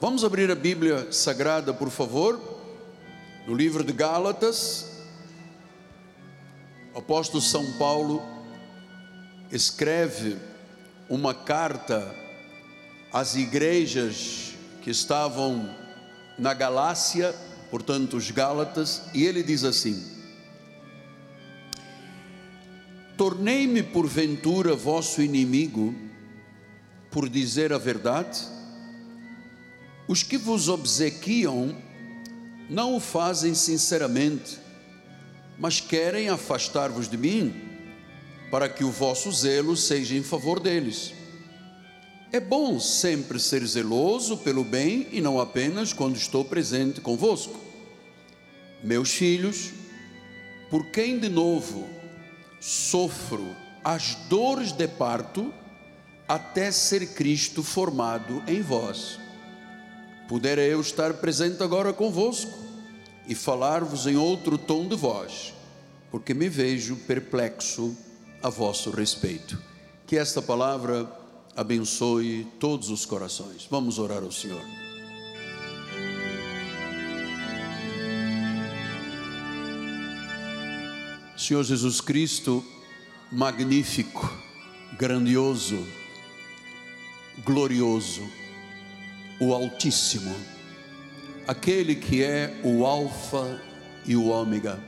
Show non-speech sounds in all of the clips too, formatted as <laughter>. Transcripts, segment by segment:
Vamos abrir a Bíblia Sagrada, por favor, no livro de Gálatas. O apóstolo São Paulo escreve uma carta às igrejas que estavam na Galácia, portanto, os Gálatas, e ele diz assim: Tornei-me porventura vosso inimigo por dizer a verdade? Os que vos obsequiam não o fazem sinceramente, mas querem afastar-vos de mim, para que o vosso zelo seja em favor deles. É bom sempre ser zeloso pelo bem e não apenas quando estou presente convosco. Meus filhos, por quem de novo sofro as dores de parto, até ser Cristo formado em vós. Pudera eu estar presente agora convosco e falar-vos em outro tom de voz, porque me vejo perplexo a vosso respeito. Que esta palavra abençoe todos os corações. Vamos orar ao Senhor. Senhor Jesus Cristo, magnífico, grandioso, glorioso, o Altíssimo, aquele que é o Alfa e o Ômega,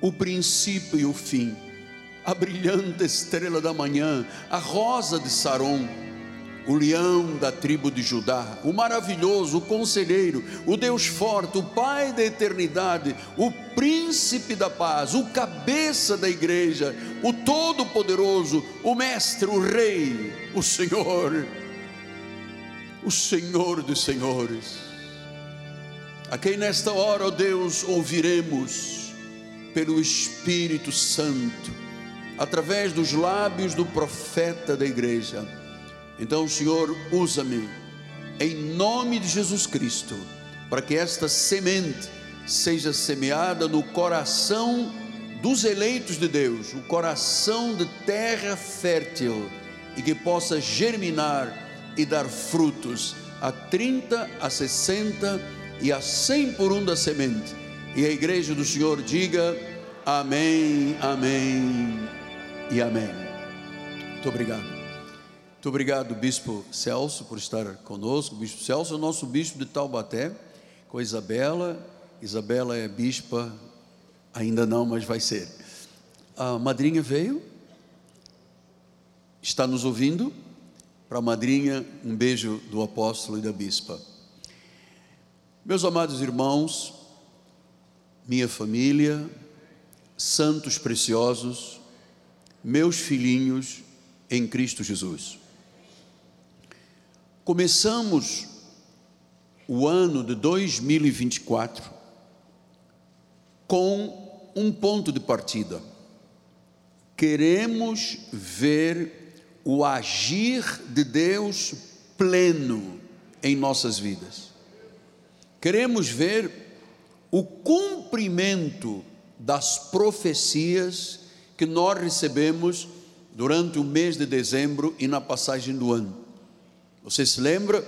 o princípio e o fim, a brilhante estrela da manhã, a rosa de Saron, o leão da tribo de Judá, o maravilhoso, o conselheiro, o Deus forte, o Pai da eternidade, o príncipe da paz, o cabeça da igreja, o todo-poderoso, o mestre, o rei, o Senhor o Senhor dos Senhores, a quem nesta hora, ó Deus, ouviremos pelo Espírito Santo, através dos lábios do profeta da igreja. Então, Senhor, usa-me em nome de Jesus Cristo, para que esta semente seja semeada no coração dos eleitos de Deus, o coração de terra fértil, e que possa germinar e dar frutos a 30, a 60 e a 100 por um da semente. E a igreja do Senhor diga amém, amém e amém. Muito obrigado. Muito obrigado, Bispo Celso, por estar conosco. Bispo Celso é o nosso bispo de Taubaté, com Isabela. Isabela é bispa, ainda não, mas vai ser. A madrinha veio, está nos ouvindo para a madrinha, um beijo do apóstolo e da bispa. Meus amados irmãos, minha família, santos preciosos, meus filhinhos em Cristo Jesus. Começamos o ano de 2024 com um ponto de partida. Queremos ver o agir de Deus pleno em nossas vidas. Queremos ver o cumprimento das profecias que nós recebemos durante o mês de dezembro e na passagem do ano. Você se lembra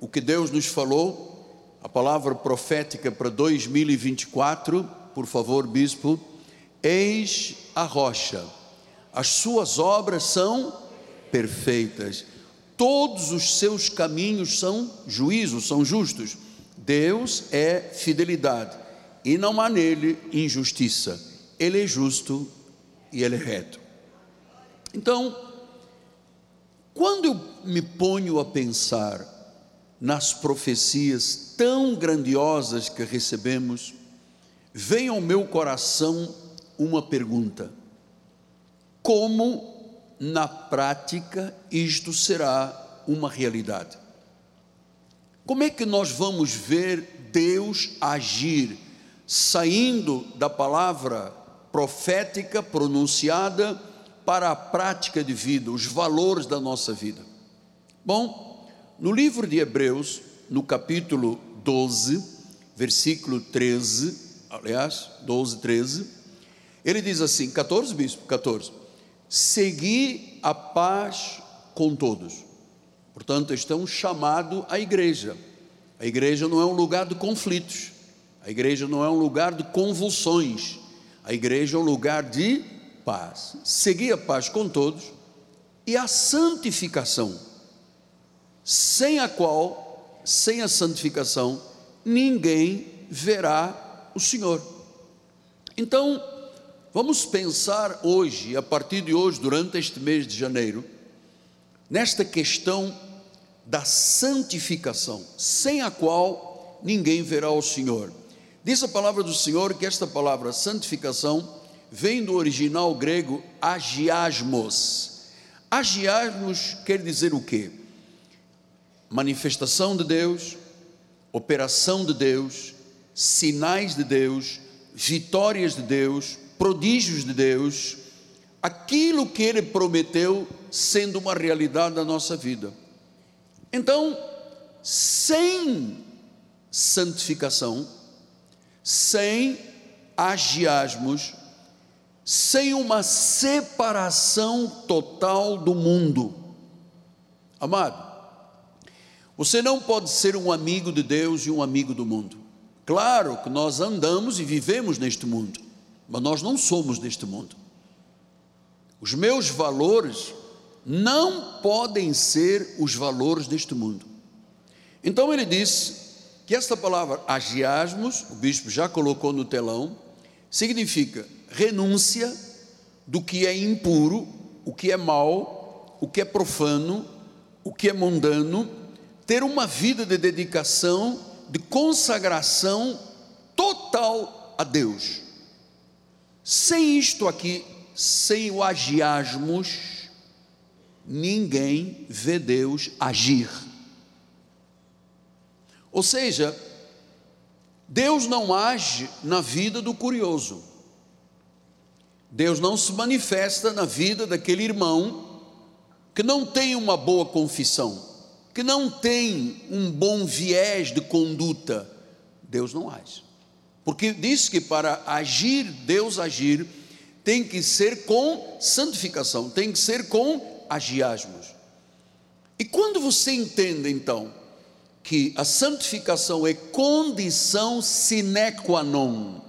o que Deus nos falou? A palavra profética para 2024, por favor, bispo. Eis a rocha, as suas obras são perfeitas. Todos os seus caminhos são juízos, são justos. Deus é fidelidade e não há nele injustiça. Ele é justo e ele é reto. Então, quando eu me ponho a pensar nas profecias tão grandiosas que recebemos, vem ao meu coração uma pergunta: como na prática isto será uma realidade. Como é que nós vamos ver Deus agir, saindo da palavra profética pronunciada para a prática de vida, os valores da nossa vida? Bom, no livro de Hebreus, no capítulo 12, versículo 13, aliás, 12, 13, ele diz assim: 14, bispo, 14 segui a paz com todos. Portanto, estão chamado a igreja. A igreja não é um lugar de conflitos, a igreja não é um lugar de convulsões, a igreja é um lugar de paz. Seguir a paz com todos e a santificação, sem a qual, sem a santificação, ninguém verá o Senhor. Então, vamos pensar hoje, a partir de hoje, durante este mês de janeiro, nesta questão da santificação, sem a qual ninguém verá o Senhor. Diz a palavra do Senhor que esta palavra santificação vem do original grego agiasmos. Agiasmos quer dizer o quê? Manifestação de Deus, operação de Deus, sinais de Deus, vitórias de Deus, prodígios de Deus, aquilo que Ele prometeu sendo uma realidade da nossa vida. Então, sem santificação, sem agiasmos, sem uma separação total do mundo. Amado, você não pode ser um amigo de Deus e um amigo do mundo. Claro que nós andamos e vivemos neste mundo, mas nós não somos deste mundo. Os meus valores não podem ser os valores deste mundo. Então ele disse que esta palavra agiasmos, o bispo já colocou no telão, significa renúncia do que é impuro, o que é mal, o que é profano, o que é mundano, ter uma vida de dedicação, de consagração total a Deus. Sem isto aqui, sem o agiasmos, ninguém vê Deus agir. Ou seja, Deus não age na vida do curioso. Deus não se manifesta na vida daquele irmão que não tem uma boa confissão, que não tem um bom viés de conduta. Deus não age. Porque diz que para agir, Deus agir, tem que ser com santificação, tem que ser com agiasmos. E quando você entende então que a santificação é condição sine qua non,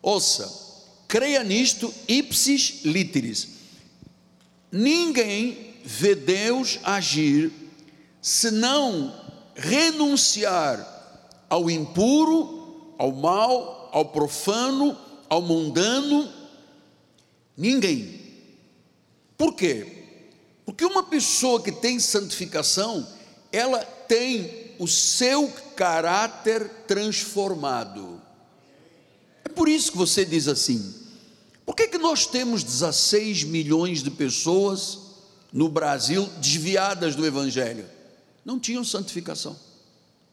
ouça, creia nisto ipsis literis. Ninguém vê Deus agir se não renunciar ao impuro, ao mal, ao profano, ao mundano. Ninguém. Por quê? Porque uma pessoa que tem santificação, ela tem o seu caráter transformado. É por isso que você diz assim: por que, que nós temos 16 milhões de pessoas no Brasil desviadas do Evangelho? Não tinham santificação,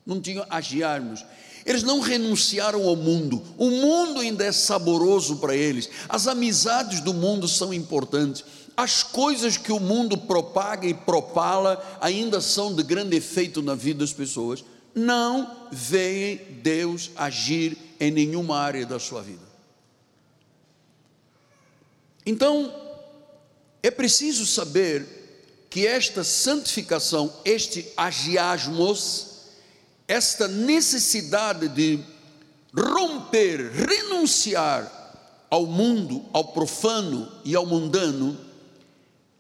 não tinham agiarmos. Eles não renunciaram ao mundo, o mundo ainda é saboroso para eles, as amizades do mundo são importantes, as coisas que o mundo propaga e propala ainda são de grande efeito na vida das pessoas. Não veem Deus agir em nenhuma área da sua vida. Então, é preciso saber que esta santificação, este agiasmos, esta necessidade de romper, renunciar ao mundo, ao profano e ao mundano,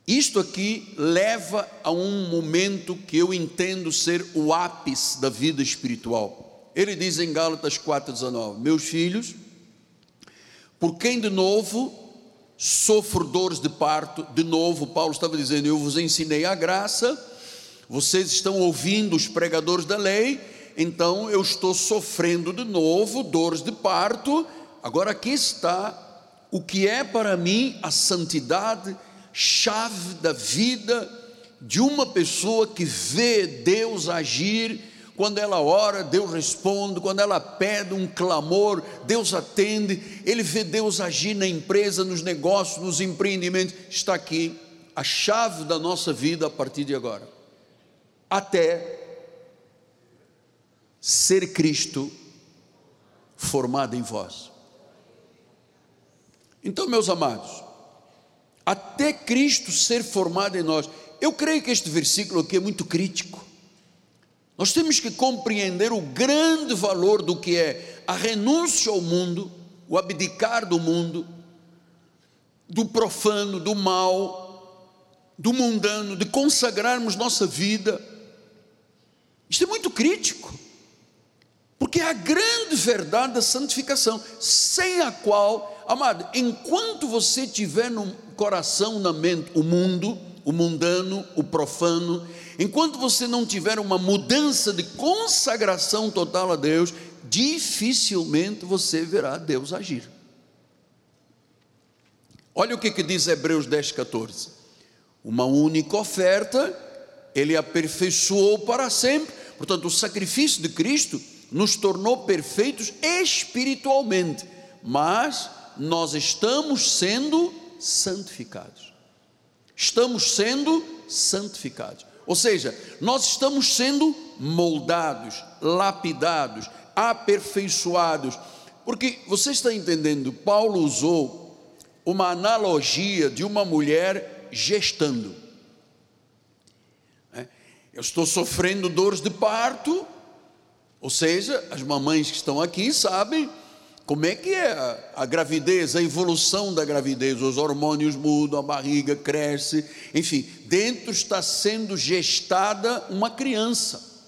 isto aqui leva a um momento que eu entendo ser o ápice da vida espiritual. Ele diz em Gálatas 4,19: Meus filhos, por quem de novo sofro dores de parto. De novo, Paulo estava dizendo: Eu vos ensinei a graça, vocês estão ouvindo os pregadores da lei, então eu estou sofrendo de novo dores de parto. Agora aqui está o que é para mim a santidade, chave da vida de uma pessoa que vê Deus agir quando ela ora, Deus responde. Quando ela pede um clamor, Deus atende. Ele vê Deus agir na empresa, nos negócios, nos empreendimentos. Está aqui a chave da nossa vida a partir de agora. Até ser Cristo formado em vós. Então, meus amados, até Cristo ser formado em nós. Eu creio que este versículo aqui é muito crítico. Nós temos que compreender o grande valor do que é a renúncia ao mundo, o abdicar do mundo, do profano, do mal, do mundano, de consagrarmos nossa vida. Isto é muito crítico, porque é a grande verdade da santificação, sem a qual, amado, enquanto você tiver no coração, na mente, o mundo, o mundano, o profano, enquanto você não tiver uma mudança de consagração total a Deus, dificilmente você verá Deus agir. Olha o que, que diz Hebreus 10, 14: uma única oferta, ele aperfeiçoou para sempre, portanto, o sacrifício de Cristo nos tornou perfeitos espiritualmente, mas nós estamos sendo santificados. Estamos sendo santificados. Ou seja, nós estamos sendo moldados, lapidados, aperfeiçoados. Porque você está entendendo, Paulo usou uma analogia de uma mulher gestando. É, eu estou sofrendo dores de parto, ou seja, as mamães que estão aqui sabem como é que é a, gravidez, a evolução da gravidez, os hormônios mudam, a barriga cresce, enfim, dentro está sendo gestada uma criança,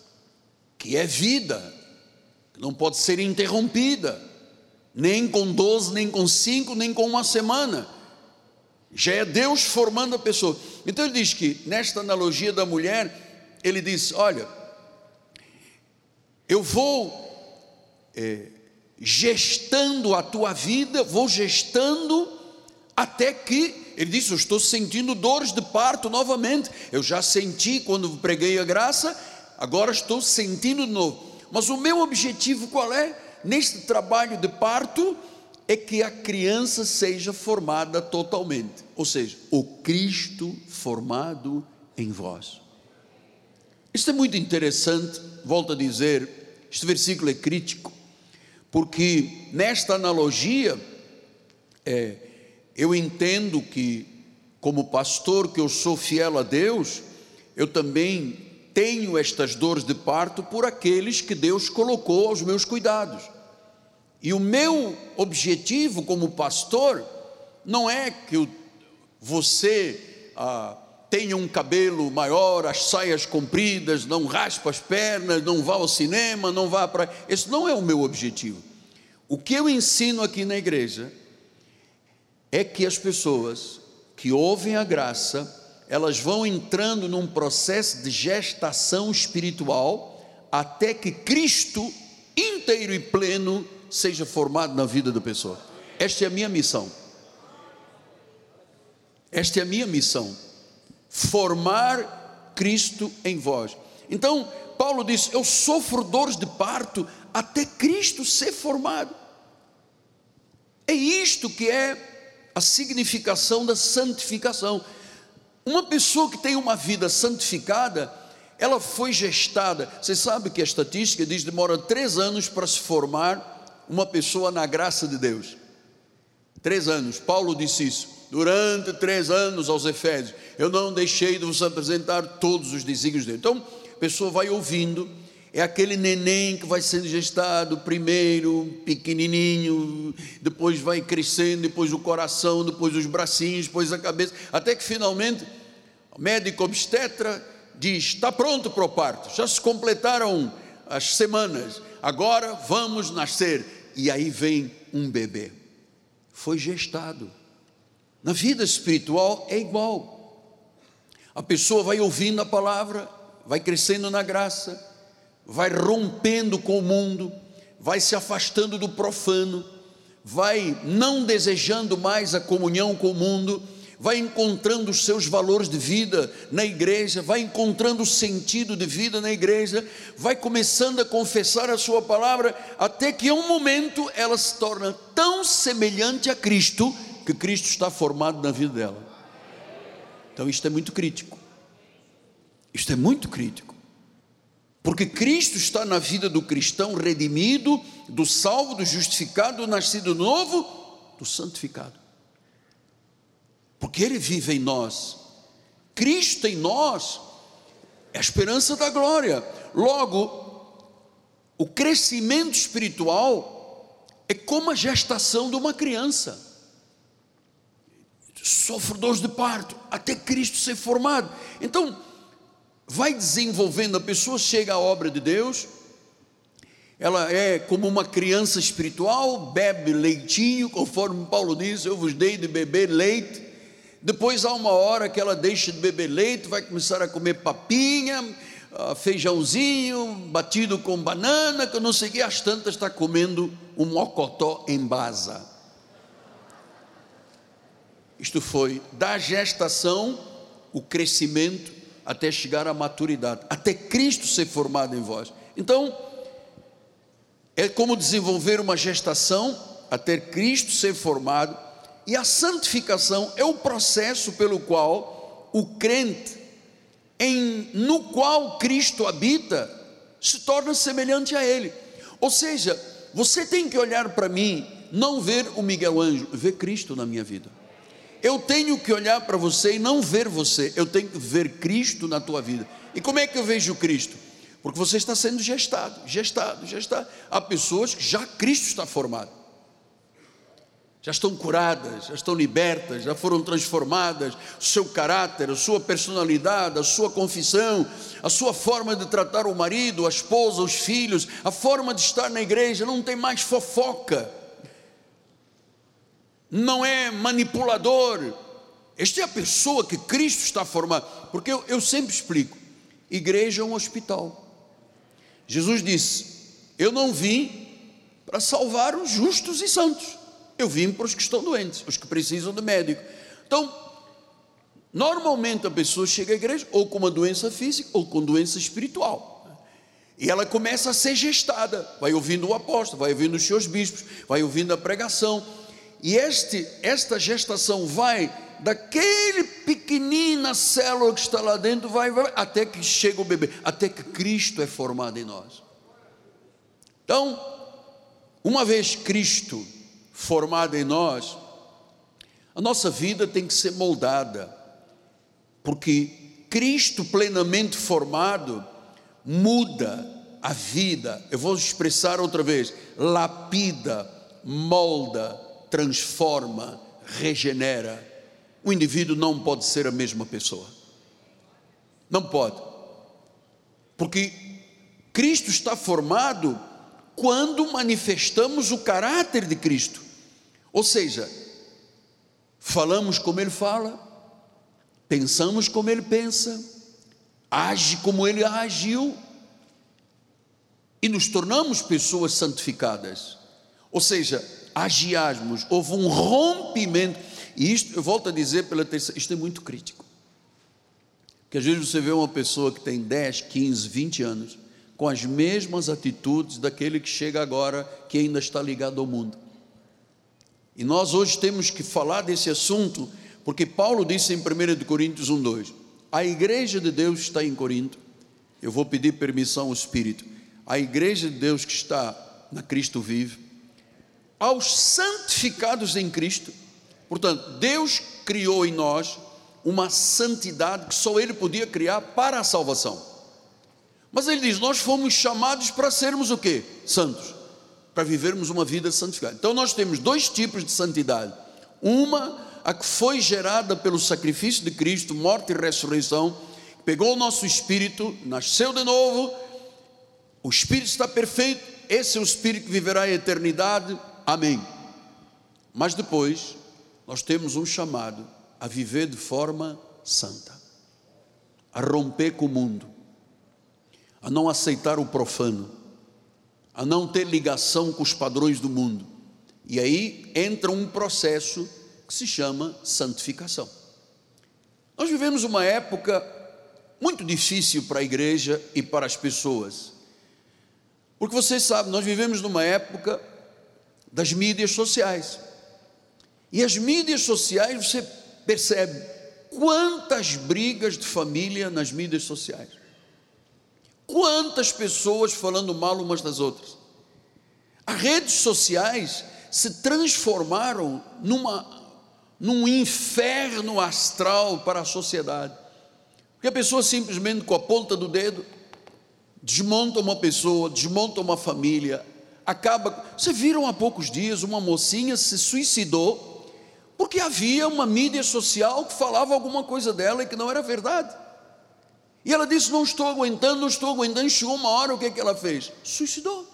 que é vida, que não pode ser interrompida, nem com 12, nem com 5, nem com uma semana. Já é Deus formando a pessoa. Então ele diz que, nesta analogia da mulher, ele diz: Olha, eu vou é, gestando a tua vida, vou gestando até que, ele disse: Eu estou sentindo dores de parto novamente. Eu já senti quando preguei a graça, agora estou sentindo de novo. Mas o meu objetivo qual é? Neste trabalho de parto, é que a criança seja formada totalmente, ou seja, o Cristo formado em vós. Isto é muito interessante, volto a dizer, este versículo é crítico, porque nesta analogia, é, eu entendo que, como pastor, que eu sou fiel a Deus, eu também tenho estas dores de parto por aqueles que Deus colocou aos meus cuidados. E o meu objetivo como pastor não é que você ah, tenha um cabelo maior, as saias compridas, não raspa as pernas, não vá ao cinema, não vá para. Esse não é o meu objetivo. O que eu ensino aqui na igreja é que as pessoas que ouvem a graça, elas vão entrando num processo de gestação espiritual até que Cristo inteiro e pleno seja formado na vida da pessoa. Esta é a minha missão. Esta é a minha missão formar Cristo em vós. Então, Paulo diz: Eu sofro dores de parto até Cristo ser formado. É isto que é a significação da santificação. Uma pessoa que tem uma vida santificada, ela foi gestada. Você sabe que a estatística diz que demora três anos para se formar uma pessoa na graça de Deus. Três anos, Paulo disse isso durante três anos aos Efésios. Eu não deixei de vos apresentar todos os desígnios dele. Então, a pessoa vai ouvindo, é aquele neném que vai sendo gestado, primeiro pequenininho, depois vai crescendo, depois o coração, depois os bracinhos, depois a cabeça, até que finalmente o médico obstetra diz: está pronto para o parto, já se completaram as semanas, agora vamos nascer. E aí vem um bebê, foi gestado na vida espiritual é igual. A pessoa vai ouvindo a palavra, vai crescendo na graça, vai rompendo com o mundo, vai se afastando do profano, vai não desejando mais a comunhão com o mundo, vai encontrando os seus valores de vida na igreja, vai encontrando o sentido de vida na igreja, vai começando a confessar a sua palavra, até que em um momento ela se torna tão semelhante a Cristo que Cristo está formado na vida dela. Então isto é muito crítico. Isto é muito crítico. Porque Cristo está na vida do cristão redimido, do salvo, do justificado, do nascido novo, do santificado. Porque Ele vive em nós. Cristo em nós é a esperança da glória. Logo, o crescimento espiritual é como a gestação de uma criança. Sofre dores de parto até Cristo ser formado. Então, vai desenvolvendo, a pessoa chega à obra de Deus, ela é como uma criança espiritual, bebe leitinho, conforme Paulo diz: Eu vos dei de beber leite. Depois há uma hora que ela deixa de beber leite, vai começar a comer papinha, ah, feijãozinho, batido com banana, que eu não sei o que, às tantas está comendo um mocotó em basa. Isto foi da gestação, o crescimento, até chegar à maturidade, até Cristo ser formado em vós. Então, é como desenvolver uma gestação até Cristo ser formado, e a santificação é o processo pelo qual o crente, em, no qual Cristo habita, se torna semelhante a Ele. Ou seja, você tem que olhar para mim, não ver o Miguel Anjo, ver Cristo na minha vida. Eu tenho que olhar para você e não ver você, eu tenho que ver Cristo na tua vida. E como é que eu vejo Cristo? Porque você está sendo gestado, gestado, gestado. Há pessoas que já Cristo está formado. Já estão curadas, já estão libertas, já foram transformadas, o seu caráter, a sua personalidade, a sua confissão, a sua forma de tratar o marido, a esposa, os filhos, a forma de estar na igreja, não tem mais fofoca, não é manipulador. Esta é a pessoa que Cristo está formando, porque eu, eu sempre explico: igreja é um hospital. Jesus disse: Eu não vim para salvar os justos e santos, eu vim para os que estão doentes, os que precisam de médico. Então, normalmente a pessoa chega à igreja ou com uma doença física ou com doença espiritual. E ela começa a ser gestada, vai ouvindo o apóstolo, vai ouvindo os seus bispos, vai ouvindo a pregação. E este, esta gestação vai daquele pequenina célula que está lá dentro, vai, vai, até que chega o bebê, até que Cristo é formado em nós. Então, uma vez Cristo formado em nós, a nossa vida tem que ser moldada, porque Cristo plenamente formado muda a vida. Eu vou expressar outra vez: lapida, molda, transforma, regenera o indivíduo não pode ser a mesma pessoa. Não pode. Porque Cristo está formado quando manifestamos o caráter de Cristo. Ou seja, falamos como Ele fala, pensamos como Ele pensa, age como Ele agiu, e nos tornamos pessoas santificadas. Ou seja, agiasmos, houve um rompimento e isto, eu volto a dizer pela terceira, isto é muito crítico. Porque às vezes você vê uma pessoa que tem 10, 15, 20 anos, com as mesmas atitudes daquele que chega agora, que ainda está ligado ao mundo. E nós hoje temos que falar desse assunto, porque Paulo disse em 1 Coríntios 1,2: a igreja de Deus está em Corinto, eu vou pedir permissão ao Espírito, a igreja de Deus que está na Cristo vive, aos santificados em Cristo, Portanto, Deus criou em nós uma santidade que só Ele podia criar para a salvação. Mas Ele diz: nós fomos chamados para sermos o quê? Santos, para vivermos uma vida santificada. Então nós temos dois tipos de santidade: uma, a que foi gerada pelo sacrifício de Cristo, morte e ressurreição, pegou o nosso espírito, nasceu de novo, o espírito está perfeito, esse é o espírito que viverá a eternidade. Amém. Mas depois nós temos um chamado a viver de forma santa, a romper com o mundo, a não aceitar o profano, a não ter ligação com os padrões do mundo. E aí entra um processo que se chama santificação. Nós vivemos uma época muito difícil para a igreja e para as pessoas. Porque vocês sabem, nós vivemos numa época das mídias sociais. E as mídias sociais, você percebe quantas brigas de família nas mídias sociais. Quantas pessoas falando mal umas das outras. As redes sociais se transformaram numa, num inferno astral para a sociedade. Porque a pessoa simplesmente com a ponta do dedo desmonta uma pessoa, desmonta uma família, acaba. Você viram há poucos dias uma mocinha se suicidou porque havia uma mídia social que falava alguma coisa dela e que não era verdade. E ela disse: Não estou aguentando, não estou aguentando. Chegou uma hora, o que é que ela fez? Suicidou.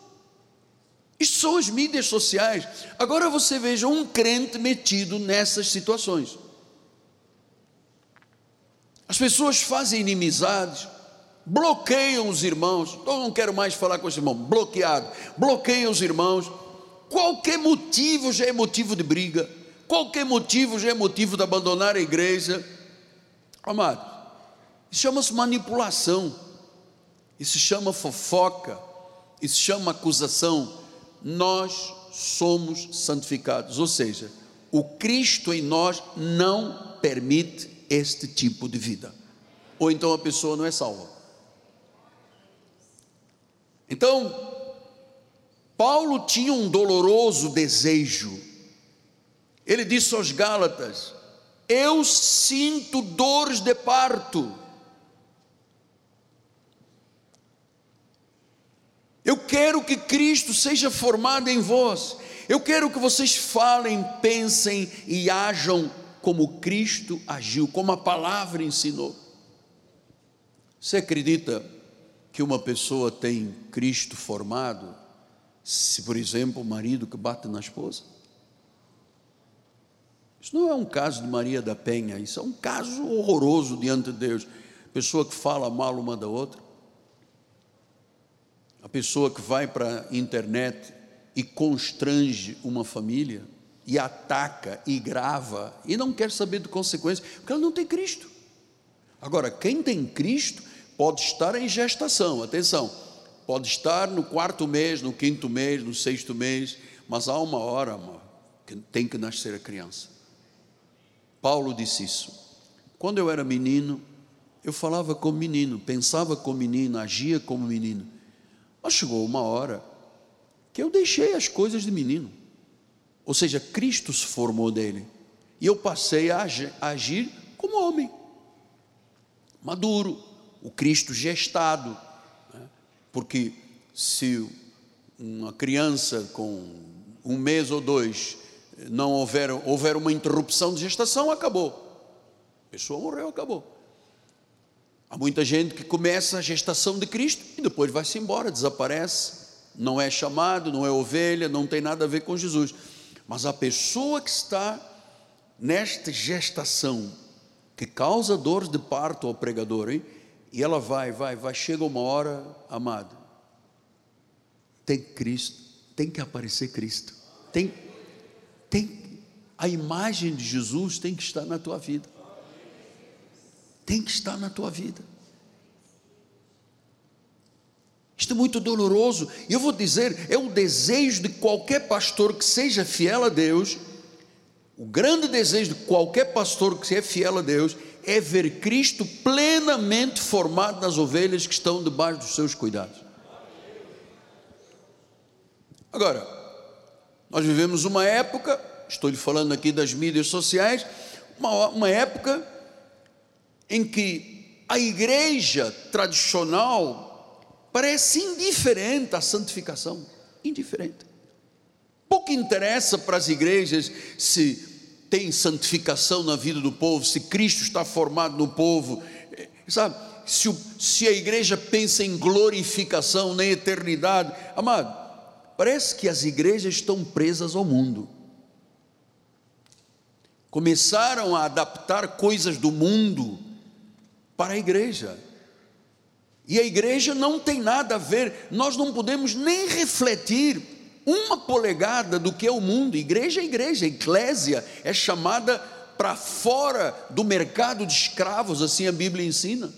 Isto são as mídias sociais. Agora você veja um crente metido nessas situações. As pessoas fazem inimizades, bloqueiam os irmãos. Eu não quero mais falar com esse irmão, bloqueado. Bloqueiam os irmãos. Qualquer motivo já é motivo de briga. Qualquer motivo já é motivo de abandonar a igreja. Amado, isso chama-se manipulação. Isso chama fofoca. Isso chama acusação. Nós somos santificados, ou seja, o Cristo em nós não permite este tipo de vida. Ou então a pessoa não é salva. Então, Paulo tinha um doloroso desejo. Ele disse aos Gálatas: Eu sinto dores de parto. Eu quero que Cristo seja formado em vós. Eu quero que vocês falem, pensem e ajam como Cristo agiu, como a palavra ensinou. Você acredita que uma pessoa tem Cristo formado, se, por exemplo, o marido que bate na esposa? Isso não é um caso de Maria da Penha, isso é um caso horroroso diante de Deus. Pessoa que fala mal uma da outra, a pessoa que vai para a internet e constrange uma família, e ataca e grava, e não quer saber de consequências, porque ela não tem Cristo. Agora, quem tem Cristo pode estar em gestação, atenção, pode estar no quarto mês, no quinto mês, no sexto mês, mas há uma hora amor, que tem que nascer a criança. Paulo disse isso. Quando eu era menino, eu falava como menino, pensava como menino, agia como menino. Mas chegou uma hora que eu deixei as coisas de menino. Ou seja, Cristo se formou dele. E eu passei a agir como homem, maduro, o Cristo gestado, né? porque se uma criança com um mês ou dois não houver, houver uma interrupção de gestação, acabou. A pessoa morreu, acabou. Há muita gente que começa a gestação de Cristo e depois vai-se embora, desaparece, não é chamado, não é ovelha, não tem nada a ver com Jesus. Mas a pessoa que está nesta gestação, que causa dores de parto ao pregador, hein? E ela vai, vai, vai, chega uma hora, amado, tem Cristo, tem que aparecer Cristo, tem, tem, a imagem de Jesus tem que estar na tua vida, tem que estar na tua vida. Isto é muito doloroso, e eu vou dizer, é o desejo de qualquer pastor que seja fiel a Deus, o grande desejo de qualquer pastor que seja fiel a Deus é ver Cristo plenamente formado nas ovelhas que estão debaixo dos seus cuidados. Agora, nós vivemos uma época, estou lhe falando aqui das mídias sociais, uma, uma época em que a igreja tradicional parece indiferente à santificação, indiferente. Pouco interessa para as igrejas se tem santificação na vida do povo, se Cristo está formado no povo, eh, sabe? Se, se a igreja pensa em glorificação, na eternidade, amado, parece que as igrejas estão presas ao mundo. Começaram a adaptar coisas do mundo para a igreja. E a igreja não tem nada a ver, nós não podemos nem refletir uma polegada do que é o mundo. Igreja é igreja, eclésia é chamada para fora do mercado de escravos, assim a Bíblia ensina.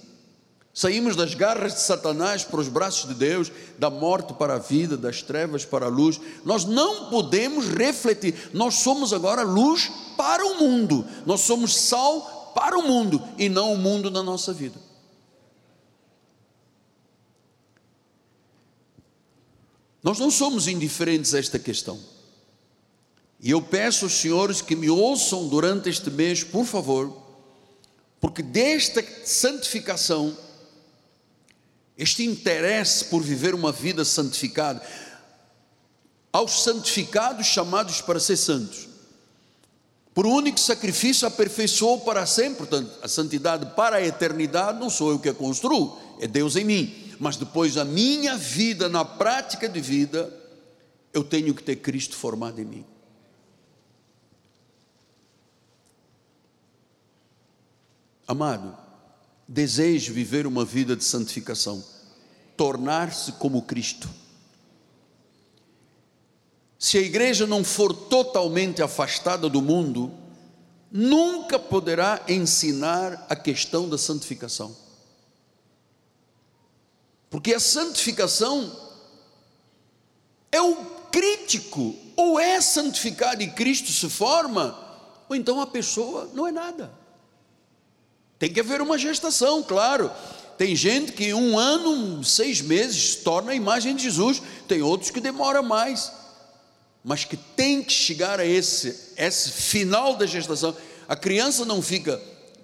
Saímos das garras de Satanás para os braços de Deus, da morte para a vida, das trevas para a luz. Nós não podemos refletir, nós somos agora luz para o mundo, nós somos sal para o mundo e não o mundo na nossa vida. Nós não somos indiferentes a esta questão. E eu peço aos senhores que me ouçam durante este mês, por favor, Porque desta santificação, este interesse por viver uma vida santificada, aos santificados chamados para ser santos, por um único sacrifício aperfeiçoou para sempre, portanto, a santidade para a eternidade não sou eu que a construo, é Deus em mim, mas depois a minha vida, na prática de vida, eu tenho que ter Cristo formado em mim. Amado, desejo viver uma vida de santificação, tornar-se como Cristo. Se a igreja não for totalmente afastada do mundo, nunca poderá ensinar a questão da santificação. Porque a santificação é o crítico, ou é santificado e Cristo se forma, ou então a pessoa não é nada. Tem que haver uma gestação, claro. Tem gente que um ano, seis meses, torna a imagem de Jesus. Tem outros que demora mais. Mas que tem que chegar a esse, esse final da gestação. A criança não fica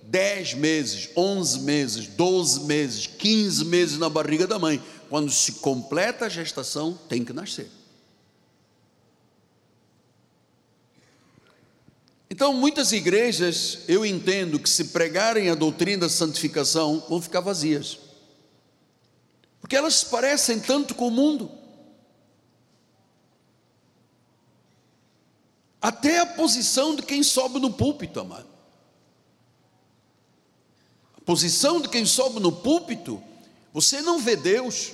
dez meses, onze meses, doze meses, quinze meses na barriga da mãe. Quando se completa a gestação, tem que nascer. Então, muitas igrejas, eu entendo que se pregarem a doutrina da santificação, vão ficar vazias. Porque elas se parecem tanto com o mundo. Até a posição de quem sobe no púlpito, amado. Posição de quem sobe no púlpito, você não vê Deus,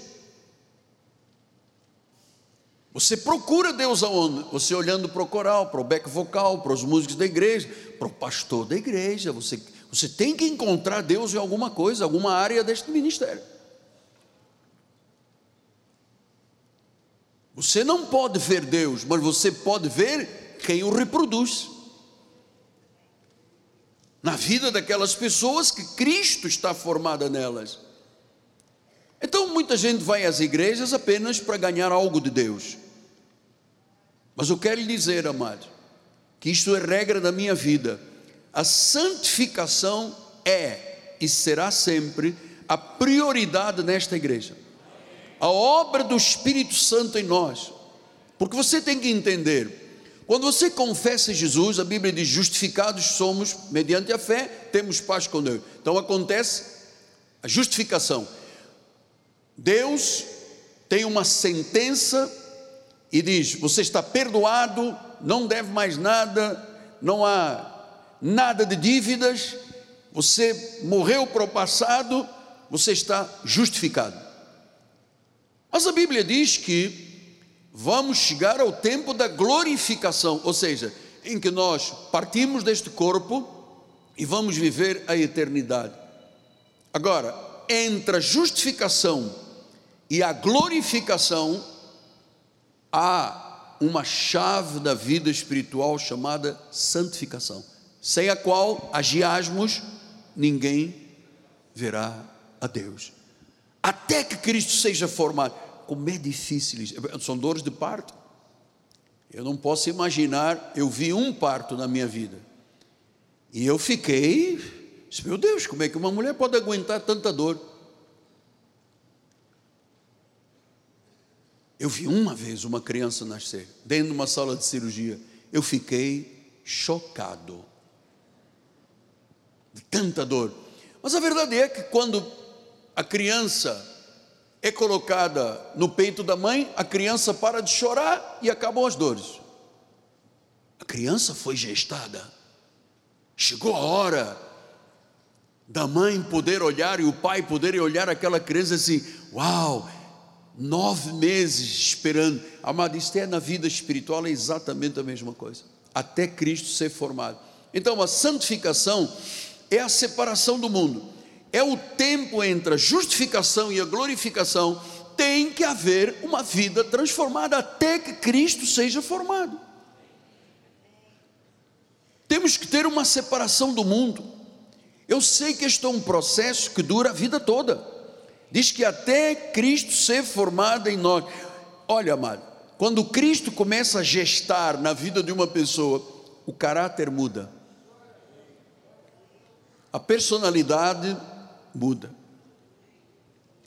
você procura Deus aonde? Você olhando para o coral, para o back vocal, para os músicos da igreja, para o pastor da igreja. Você, você tem que encontrar Deus em alguma coisa, alguma área deste ministério. Você não pode ver Deus, mas você pode ver quem o reproduz. Na vida daquelas pessoas que Cristo está formada nelas. Então muita gente vai às igrejas apenas para ganhar algo de Deus. Mas eu quero lhe dizer, amado, que isto é regra da minha vida. A santificação é e será sempre a prioridade nesta igreja. A obra do Espírito Santo em nós. Porque você tem que entender, quando você confessa Jesus, a Bíblia diz: justificados somos mediante a fé, temos paz com Deus. Então acontece a justificação. Deus tem uma sentença e diz: Você está perdoado, não deve mais nada, não há nada de dívidas, você morreu para o passado, você está justificado. Mas a Bíblia diz que vamos chegar ao tempo da glorificação, ou seja, em que nós partimos deste corpo e vamos viver a eternidade. Agora, entre a justificação e a glorificação, há uma chave da vida espiritual chamada santificação, sem a qual agiasmos, ninguém verá a Deus. Até que Cristo seja formado. Como é difícil isso. São dores de parto. Eu não posso imaginar, eu vi um parto na minha vida. E eu fiquei, meu Deus, como é que uma mulher pode aguentar tanta dor? Eu vi uma vez uma criança nascer, dentro de uma sala de cirurgia. Eu fiquei chocado. De tanta dor. Mas a verdade é que quando a criança é colocada no peito da mãe, a criança para de chorar e acabam as dores. A criança foi gestada. Chegou a hora da mãe poder olhar e o pai poder olhar aquela criança assim: Uau, nove meses esperando. Amado, isto é na vida espiritual, é exatamente a mesma coisa. Até Cristo ser formado. Então, a santificação é a separação do mundo, é o tempo entre a justificação e a glorificação. Tem que haver uma vida transformada até que Cristo seja formado. Temos que ter uma separação do mundo. Eu sei que este é um processo que dura a vida toda. Diz que até Cristo ser formado em nós. Olha, amado, quando Cristo começa a gestar na vida de uma pessoa, o caráter muda. a personalidade muda,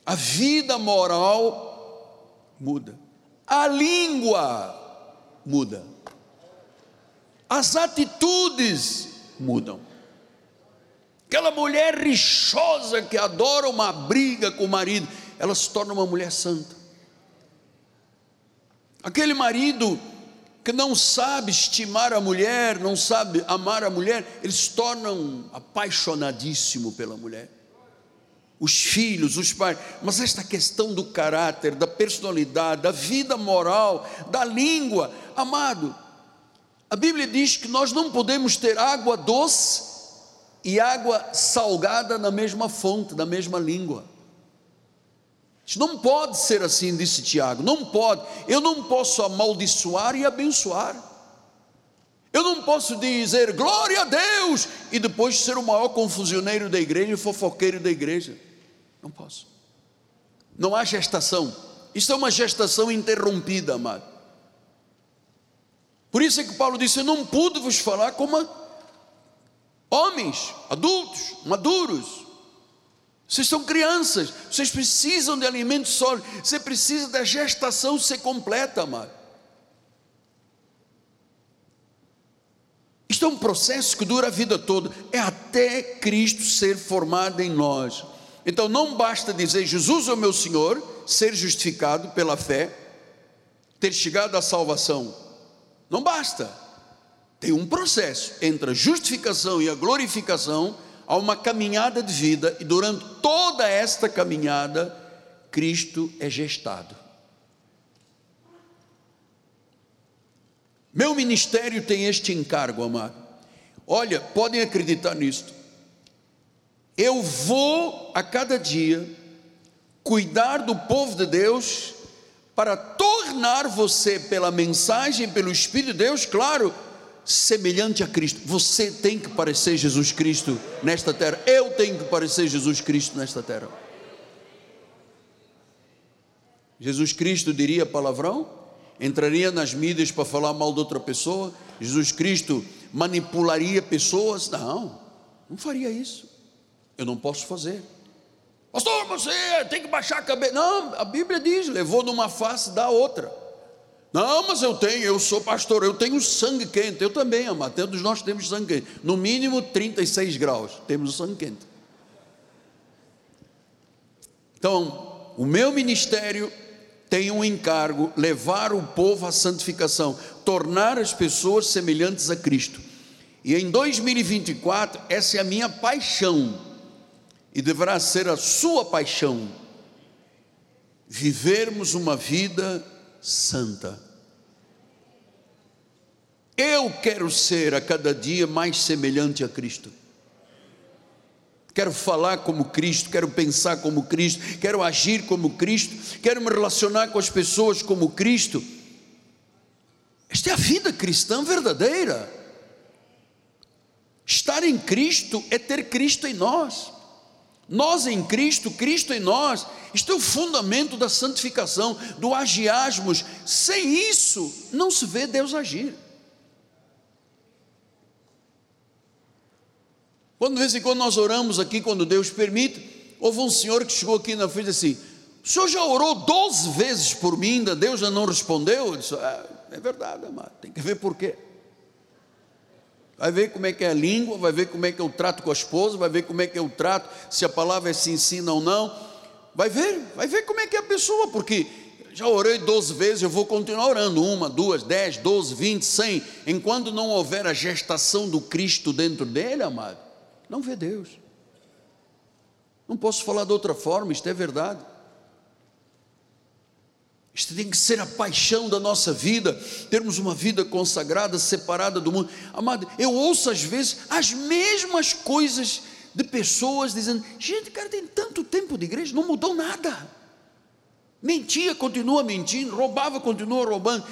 a vida moral muda, a língua muda, as atitudes mudam. Aquela mulher rixosa que adora uma briga com o marido, ela se torna uma mulher santa. Aquele marido que não sabe estimar a mulher, não sabe amar a mulher, eles se tornam apaixonadíssimo pela mulher. Os filhos, os pais, mas esta questão do caráter, da personalidade, da vida moral, da língua, amado, a Bíblia diz que nós não podemos ter água doce e água salgada na mesma fonte, na mesma língua. Isso não pode ser assim, disse Tiago. Não pode. Eu não posso amaldiçoar e abençoar. Eu não posso dizer glória a Deus e depois ser o maior confusioneiro da igreja e fofoqueiro da igreja. Não posso. Não há gestação. Isso é uma gestação interrompida, amado. Por isso é que Paulo disse: Eu não pude vos falar como homens, adultos, maduros vocês são crianças, vocês precisam de alimento sólido, você precisa da gestação ser completa, amado. Isto é um processo que dura a vida toda, é até Cristo ser formado em nós. Então não basta dizer Jesus é o meu Senhor, ser justificado pela fé, ter chegado à salvação. Não basta. Tem um processo entre a justificação e a glorificação a uma caminhada de vida e durante toda esta caminhada, Cristo é gestado. Meu ministério tem este encargo, amado. Olha, podem acreditar nisto. Eu vou a cada dia cuidar do povo de Deus para tornar você, pela mensagem, pelo Espírito de Deus, claro, semelhante a Cristo. Você tem que parecer Jesus Cristo nesta terra. Eu tenho que parecer Jesus Cristo nesta terra. Jesus Cristo diria palavrão? Entraria nas mídias para falar mal de outra pessoa? Jesus Cristo manipularia pessoas? Não, não faria isso. Eu não posso fazer. Pastor, você tem que baixar a cabeça. Não, a Bíblia diz: levou numa face da outra. Não, mas eu tenho, eu sou pastor, eu tenho sangue quente. Eu também, amado. Todos nós temos sangue quente. No mínimo 36 graus. Temos sangue quente. Então, o meu ministério tem um encargo: levar o povo à santificação, tornar as pessoas semelhantes a Cristo. E em 2024, essa é a minha paixão, e deverá ser a sua paixão, vivermos uma vida santa. Eu quero ser a cada dia mais semelhante a Cristo. Quero falar como Cristo, quero pensar como Cristo, quero agir como Cristo, quero me relacionar com as pessoas como Cristo. Esta é a vida cristã verdadeira. Estar em Cristo é ter Cristo em nós. Nós em Cristo, Cristo em nós, isto é o fundamento da santificação, do agiasmos. Sem isso, não se vê Deus agir. Quando de vez em quando nós oramos aqui, quando Deus permite, houve um senhor que chegou aqui na frente assim: o senhor já orou 12 vezes por mim, ainda Deus já não respondeu? Eu disse: é, é verdade, amado, tem que ver por quê. Vai ver como é que é a língua, vai ver como é que eu trato com a esposa, vai ver como é que eu trato, se a palavra se ensina ou não. Vai ver, vai ver como é que é a pessoa, porque já orei 12 vezes, eu vou continuar orando, uma, duas, dez, doze, vinte, cem, enquanto não houver a gestação do Cristo dentro dele, amado, não vê Deus. Não posso falar de outra forma, isto é verdade. Isto tem que ser a paixão da nossa vida, termos uma vida consagrada, separada do mundo. Amado, eu ouço às vezes as mesmas coisas de pessoas dizendo: gente, cara, tem tanto tempo de igreja, não mudou nada. Mentia, continua mentindo, roubava, continua roubando,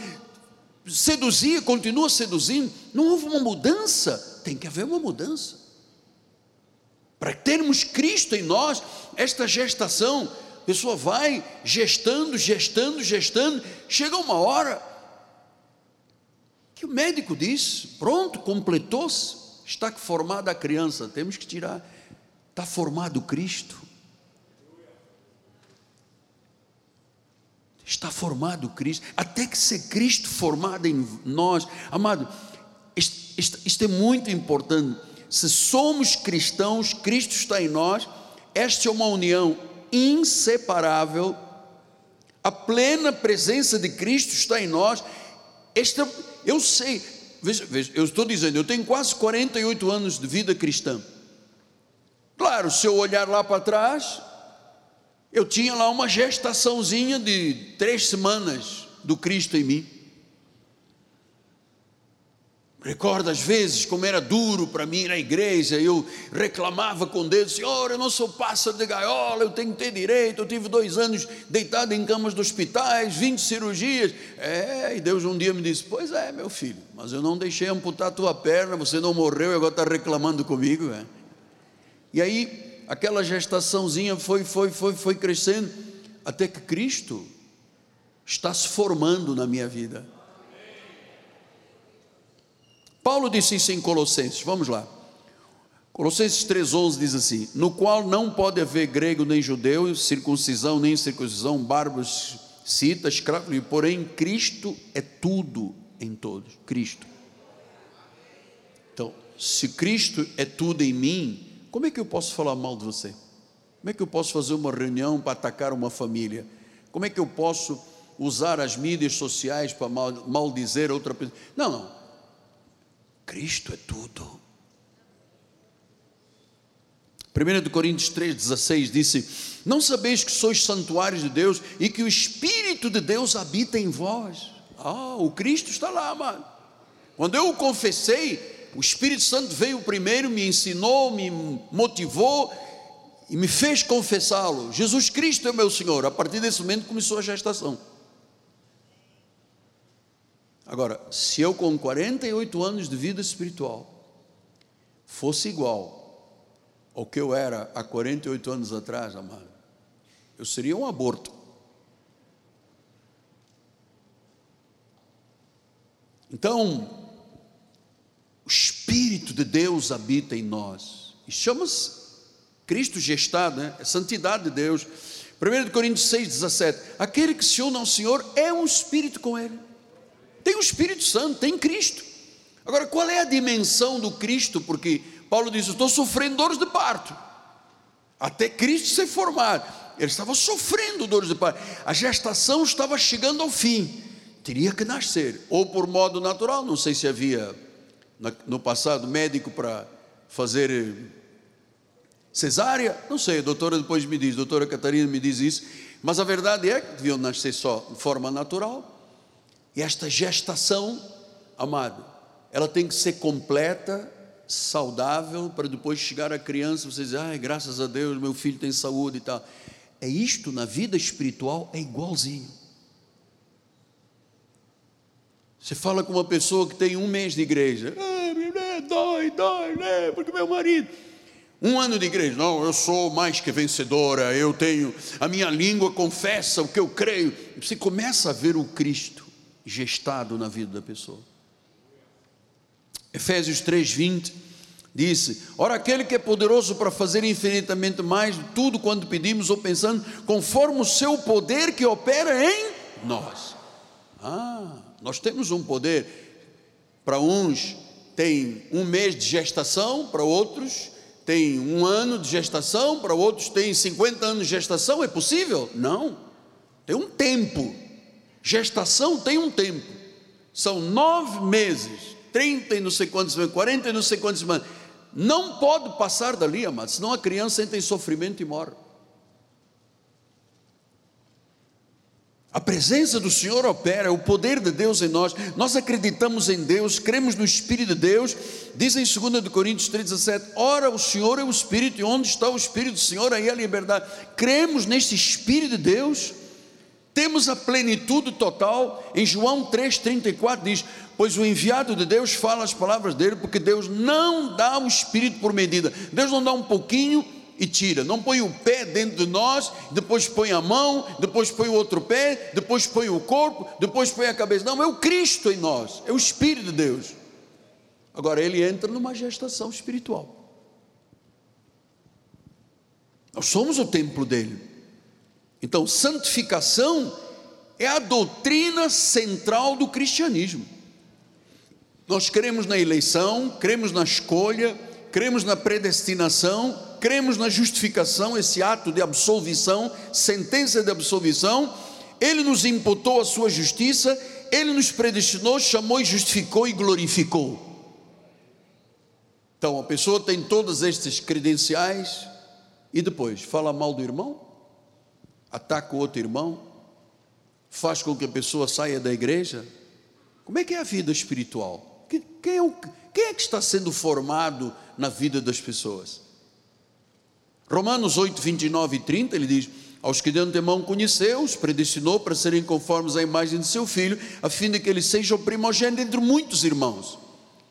seduzia, continua seduzindo. Não houve uma mudança, tem que haver uma mudança. Para termos Cristo em nós, esta gestação a pessoa vai gestando, gestando, gestando, chega uma hora que o médico diz: pronto, completou-se, está formada a criança, temos que tirar. Está formado Cristo? Está formado Cristo, até que ser Cristo formado em nós, amado, isto, isto, isto é muito importante. Se somos cristãos, Cristo está em nós, esta é uma união inseparável, a plena presença de Cristo está em nós. Esta, eu sei, veja, veja, eu estou dizendo, eu tenho quase 48 anos de vida cristã. Claro, se eu olhar lá para trás, eu tinha lá uma gestaçãozinha de três semanas do Cristo em mim. Recordo às vezes como era duro para mim na igreja, eu reclamava com Deus, Senhor, eu não sou pássaro de gaiola, eu tenho que ter direito, eu tive dois anos deitado em camas de hospitais, 20 cirurgias, é, e Deus um dia me disse, pois é meu filho, mas eu não deixei amputar a tua perna, você não morreu e agora está reclamando comigo, é? e aí aquela gestaçãozinha foi, foi, foi, foi crescendo, até que Cristo está se formando na minha vida, Paulo disse isso em Colossenses, vamos lá. Colossenses 3,11 diz assim: No qual não pode haver grego nem judeu, circuncisão nem circuncisão, bárbaros, cita, escravo, porém Cristo é tudo em todos. Cristo. Então, se Cristo é tudo em mim, como é que eu posso falar mal de você? Como é que eu posso fazer uma reunião para atacar uma família? Como é que eu posso usar as mídias sociais para maldizer outra pessoa? Não, não. Cristo é tudo. 1 Coríntios 3,16 disse: Não sabeis que sois santuários de Deus e que o Espírito de Deus habita em vós. Ah, o Cristo está lá, mano. Quando eu o confessei, o Espírito Santo veio primeiro, me ensinou, me motivou e me fez confessá-lo. Jesus Cristo é meu Senhor. A partir desse momento começou a gestação. Agora, se eu com 48 anos de vida espiritual fosse igual ao que eu era há 48 anos atrás, amado, eu seria um aborto. Então, o Espírito de Deus habita em nós. E chama-se Cristo gestado, né? é santidade de Deus. 1 Coríntios 6, 17. Aquele que se une ao Senhor é um espírito com Ele. Tem o Espírito Santo, tem Cristo. Agora, qual é a dimensão do Cristo? Porque Paulo diz: estou sofrendo dores de parto, até Cristo ser formado. Ele estava sofrendo dores de parto, a gestação estava chegando ao fim, teria que nascer, ou por modo natural, não sei se havia no passado médico para fazer eh, cesárea, não sei, a doutora depois me diz, a doutora Catarina me diz isso, mas a verdade é que deviam nascer só de forma natural, e esta gestação, amado, ela tem que ser completa, saudável, para depois chegar a criança e você dizer, ai, graças a Deus, meu filho tem saúde e tal. É isto na vida espiritual, é igualzinho. Você fala com uma pessoa que tem um mês de igreja, ah, dói, dói, né? Porque meu marido. Um ano de igreja, não, eu sou mais que vencedora, eu tenho, a minha língua confessa o que eu creio. Você começa a ver o Cristo gestado na vida da pessoa. Efésios 3:20 disse: Ora, aquele que é poderoso para fazer infinitamente mais de tudo quando pedimos ou pensando, conforme o seu poder que opera em nós. Ah, nós temos um poder. Para uns tem um mês de gestação, para outros tem um ano de gestação, para outros tem 50 anos de gestação. É possível? Não. Tem um tempo. Gestação tem um tempo, são nove meses, 30 e não sei quantas semanas, 40 e não sei quantas semanas. Não pode passar dali, amado, senão a criança entra em sofrimento e morre. A presença do Senhor opera, o poder de Deus em nós. Nós acreditamos em Deus, cremos no Espírito de Deus. Diz em 2 Coríntios 3,17: Ora, o Senhor é o Espírito, e onde está o Espírito do Senhor, aí a liberdade. Cremos neste Espírito de Deus. Temos a plenitude total, em João 3,34 diz: Pois o enviado de Deus fala as palavras dele, porque Deus não dá o espírito por medida, Deus não dá um pouquinho e tira, não põe o pé dentro de nós, depois põe a mão, depois põe o outro pé, depois põe o corpo, depois põe a cabeça, não, é o Cristo em nós, é o Espírito de Deus. Agora ele entra numa gestação espiritual. Nós somos o templo dele. Então, santificação é a doutrina central do cristianismo. Nós cremos na eleição, cremos na escolha, cremos na predestinação, cremos na justificação, esse ato de absolvição, sentença de absolvição. Ele nos imputou a sua justiça, ele nos predestinou, chamou e justificou e glorificou. Então a pessoa tem todos estes credenciais e depois fala mal do irmão, ataca o outro irmão, faz com que a pessoa saia da igreja. Como é que é a vida espiritual? Quem é, o, quem é que está sendo formado na vida das pessoas? Romanos 8, 29 e 30, ele diz: Aos que de antemão conheceu, os predestinou para serem conformes à imagem de seu filho, a fim de que ele seja o primogênito entre muitos irmãos.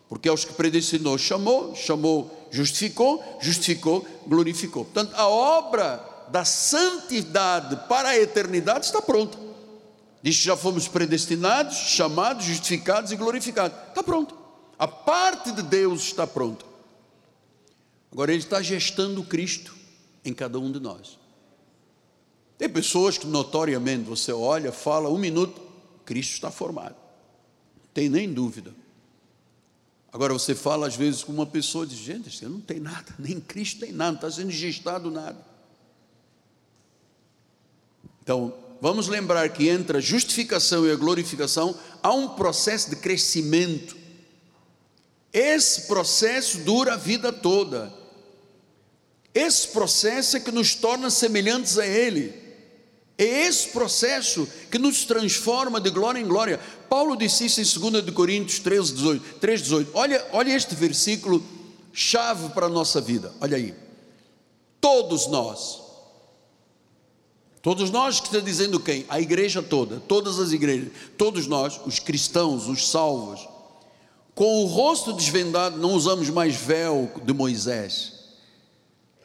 Porque aos que predestinou, chamou, chamou, justificou, justificou, glorificou. Portanto, a obra da santidade para a eternidade está pronta. Diz que já fomos predestinados, chamados, justificados e glorificados. Está pronto. A parte de Deus está pronta. Agora Ele está gestando Cristo em cada um de nós. Tem pessoas que notoriamente você olha, fala um minuto, Cristo está formado. Não tem nem dúvida. Agora você fala às vezes com uma pessoa diz, gente, você não tem nada, <laughs> nem Cristo tem nada, não está sendo gestado nada. Então, vamos lembrar que entre a justificação e a glorificação há um processo de crescimento. Esse processo dura a vida toda. Esse processo é que nos torna semelhantes a Ele. É esse processo que nos transforma de glória em glória. Paulo disse isso em 2 Coríntios 13, 18, 3, 18. Olha, olha este versículo chave para a nossa vida. Olha aí. Todos nós, todos nós que está dizendo quem? A igreja toda, todas as igrejas, todos nós, os cristãos, os salvos, com o rosto desvendado, não usamos mais véu de Moisés.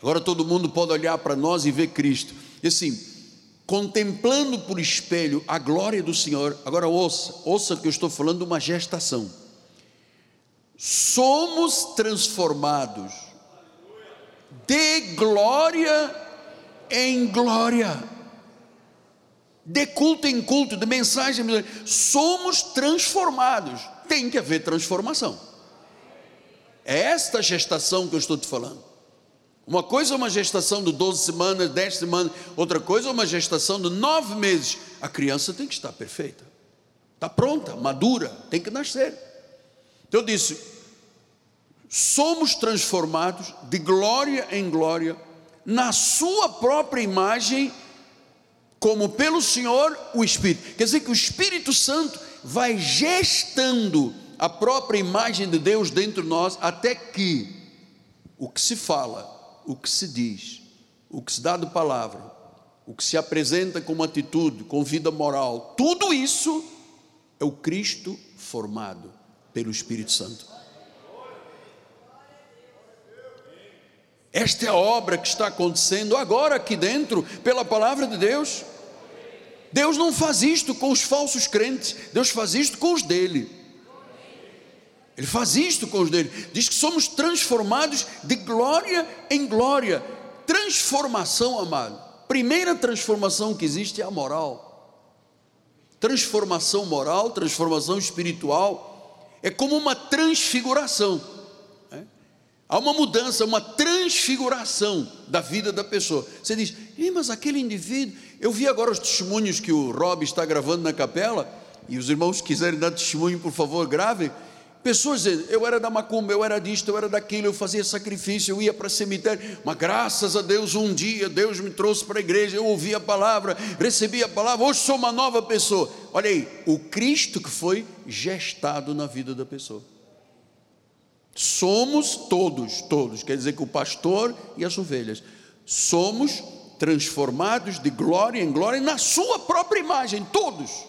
Agora todo mundo pode olhar para nós e ver Cristo. E assim, contemplando por espelho a glória do Senhor. Agora ouça, ouça que eu estou falando de uma gestação. Somos transformados de glória em glória, de culto em culto, de mensagem em mensagem. Somos transformados. Tem que haver transformação. É esta gestação que eu estou te falando. Uma coisa é uma gestação de 12 semanas, 10 semanas, outra coisa é uma gestação de 9 meses. A criança tem que estar perfeita, está pronta, madura, tem que nascer. Então eu disse: somos transformados de glória em glória, na Sua própria imagem, como pelo Senhor o Espírito. Quer dizer que o Espírito Santo vai gestando a própria imagem de Deus dentro de nós, até que o que se fala, o que se diz, o que se dá de palavra, o que se apresenta como atitude, com vida moral, tudo isso é o Cristo formado pelo Espírito Santo. Esta é a obra que está acontecendo agora aqui dentro, pela palavra de Deus. Deus não faz isto com os falsos crentes, Deus faz isto com os dele. Ele faz isto com os dele. Diz que somos transformados de glória em glória. Transformação, amado. Primeira transformação que existe é a moral. Transformação moral, transformação espiritual, é como uma transfiguração. Né? Há uma mudança, uma transfiguração da vida da pessoa. Você diz, mas aquele indivíduo, eu vi agora os testemunhos que o Rob está gravando na capela, e os irmãos quiserem dar testemunho, por favor, gravem Pessoas dizendo, eu era da macumba, eu era disto, eu era daquilo, eu fazia sacrifício, eu ia para cemitério, mas graças a Deus, um dia Deus me trouxe para a igreja, eu ouvi a palavra, recebi a palavra, hoje sou uma nova pessoa. Olha aí, o Cristo que foi gestado na vida da pessoa. Somos todos, todos, quer dizer que o pastor e as ovelhas, somos transformados de glória em glória na sua própria imagem, todos.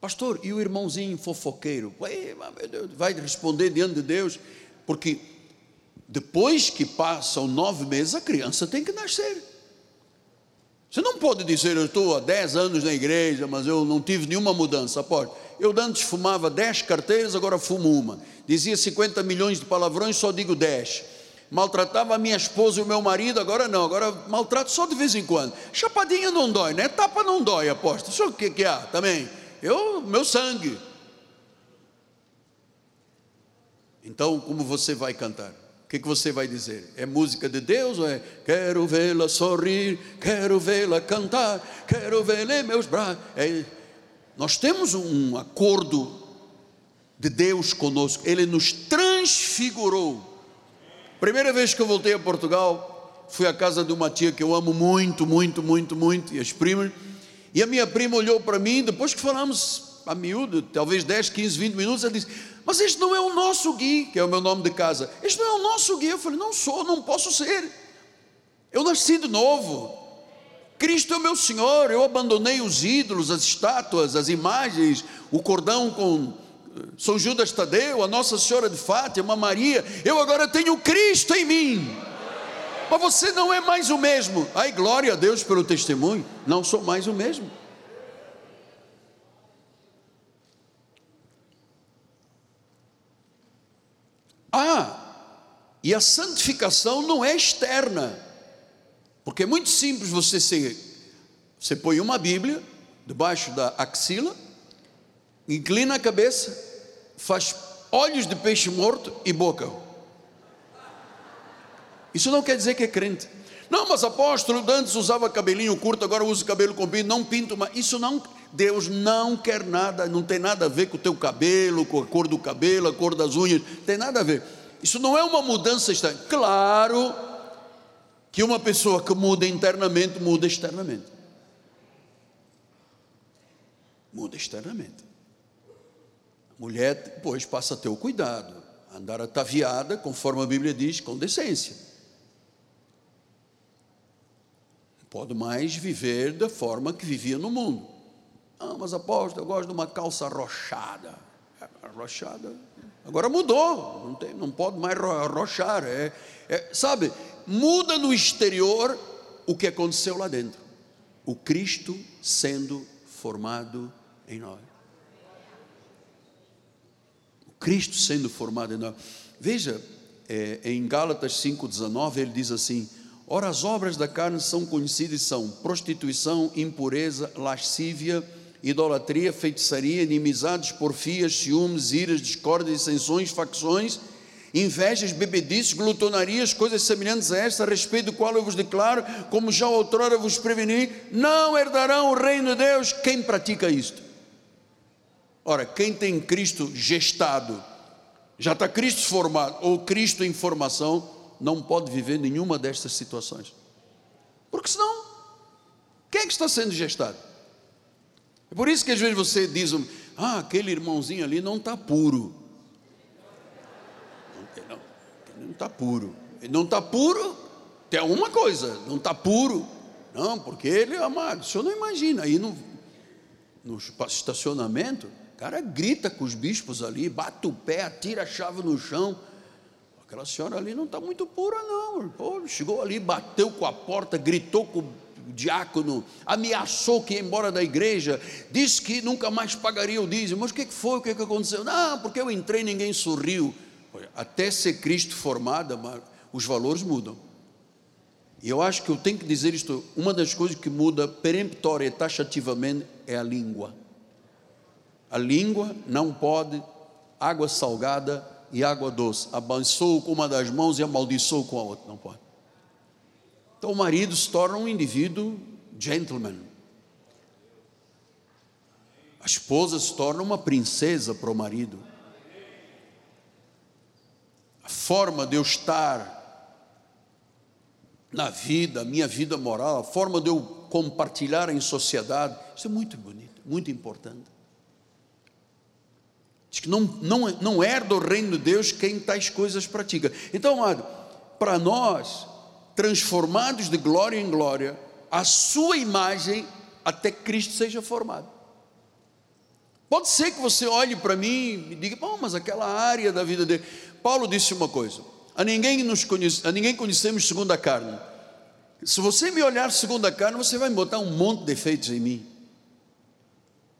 Pastor, e o irmãozinho fofoqueiro? Vai responder diante de Deus? Porque depois que passam nove meses, a criança tem que nascer. Você não pode dizer, eu estou há dez anos na igreja, mas eu não tive nenhuma mudança. Pode. Eu antes fumava dez carteiras, agora fumo uma. Dizia 50 milhões de palavrões, só digo dez. Maltratava a minha esposa e o meu marido, agora não, agora maltrato só de vez em quando. Chapadinha não dói, né? Tapa não dói, aposto. Isso o que, que há também? Eu, meu sangue. Então, como você vai cantar? O que, que você vai dizer? É música de Deus ou é quero vê-la sorrir, quero vê-la cantar, quero vê-la em meus braços? É, nós temos um acordo de Deus conosco, Ele nos transfigurou. Primeira vez que eu voltei a Portugal, fui à casa de uma tia que eu amo muito, muito, muito, muito, e as primas, e a minha prima olhou para mim, depois que falamos a miúdo, talvez 10, 15, 20 minutos, ela disse: mas este não é o nosso Gui, que é o meu nome de casa. Este não é o nosso Gui. Eu falei: Não sou, não posso ser. Eu nasci de novo. Cristo é o meu Senhor. Eu abandonei os ídolos, as estátuas, as imagens, o cordão com São Judas Tadeu, a Nossa Senhora de Fátima, Maria. Eu agora tenho Cristo em mim. Mas você não é mais o mesmo. Ai, glória a Deus pelo testemunho. Não sou mais o mesmo. Ah, e a santificação não é externa, porque é muito simples você ser, você põe uma Bíblia debaixo da axila, inclina a cabeça, faz olhos de peixe morto e boca. Isso não quer dizer que é crente. Não, mas apóstolo, antes usava cabelinho curto, agora usa cabelo comprido, não pinto, mas isso não, Deus não quer nada, não tem nada a ver com o teu cabelo, com a cor do cabelo, a cor das unhas, tem nada a ver. Isso não é uma mudança externa. Claro que uma pessoa que muda internamente muda externamente. Muda externamente. Mulher depois passa a ter o cuidado, andar ataviada, conforme a Bíblia diz, com decência. pode mais viver da forma que vivia no mundo. Ah, mas apóstolo, eu gosto de uma calça arrochada. Arrochada. Agora mudou, não, tem, não pode mais arrochar. É, é, sabe, muda no exterior o que aconteceu lá dentro. O Cristo sendo formado em nós. Cristo sendo formado em nós. Veja, é, em Gálatas 5,19 ele diz assim: Ora, as obras da carne são conhecidas são prostituição, impureza, lascívia, idolatria, feitiçaria, inimizades, porfias, ciúmes, iras, discórdias, dissensões, facções, invejas, bebedices, glutonarias, coisas semelhantes a esta, a respeito do qual eu vos declaro, como já outrora vos preveni, não herdarão o reino de Deus quem pratica isto. Ora, quem tem Cristo gestado, já está Cristo formado, ou Cristo em formação, não pode viver nenhuma destas situações. Porque senão, quem é que está sendo gestado? É por isso que às vezes você diz, ah, aquele irmãozinho ali não está puro. Não, não está puro. Ele não está puro, tem alguma coisa, não está puro. Não, porque ele é amado. O senhor não imagina, aí no, no estacionamento, o cara grita com os bispos ali, bate o pé, atira a chave no chão. Aquela senhora ali não está muito pura, não. Pô, chegou ali, bateu com a porta, gritou com o diácono, ameaçou que ia embora da igreja, disse que nunca mais pagaria o dízimo. Mas o que foi? O que aconteceu? Não, porque eu entrei ninguém sorriu. Até ser Cristo formada, os valores mudam. E eu acho que eu tenho que dizer isto: uma das coisas que muda peremptória e taxativamente é a língua. A língua não pode, água salgada e água doce. Abençoa com uma das mãos e amaldiçoa com a outra. Não pode. Então o marido se torna um indivíduo gentleman. A esposa se torna uma princesa para o marido. A forma de eu estar na vida, a minha vida moral, a forma de eu compartilhar em sociedade, isso é muito bonito, muito importante. Diz que não, não, não herda o reino de Deus quem tais coisas pratica. Então, amado, para nós, transformados de glória em glória, a sua imagem até Cristo seja formado. Pode ser que você olhe para mim e diga, bom, mas aquela área da vida dele. Paulo disse uma coisa: a ninguém, nos conhece, a ninguém conhecemos segundo a carne. Se você me olhar segundo a carne, você vai botar um monte de defeitos em mim.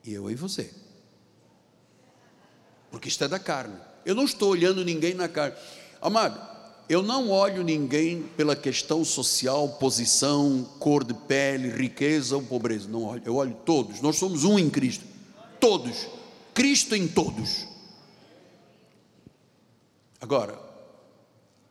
E eu e você porque isto é da carne. Eu não estou olhando ninguém na carne. Amado, eu não olho ninguém pela questão social, posição, cor de pele, riqueza ou pobreza. Não olho. Eu olho todos. Nós somos um em Cristo. Todos. Cristo em todos. Agora,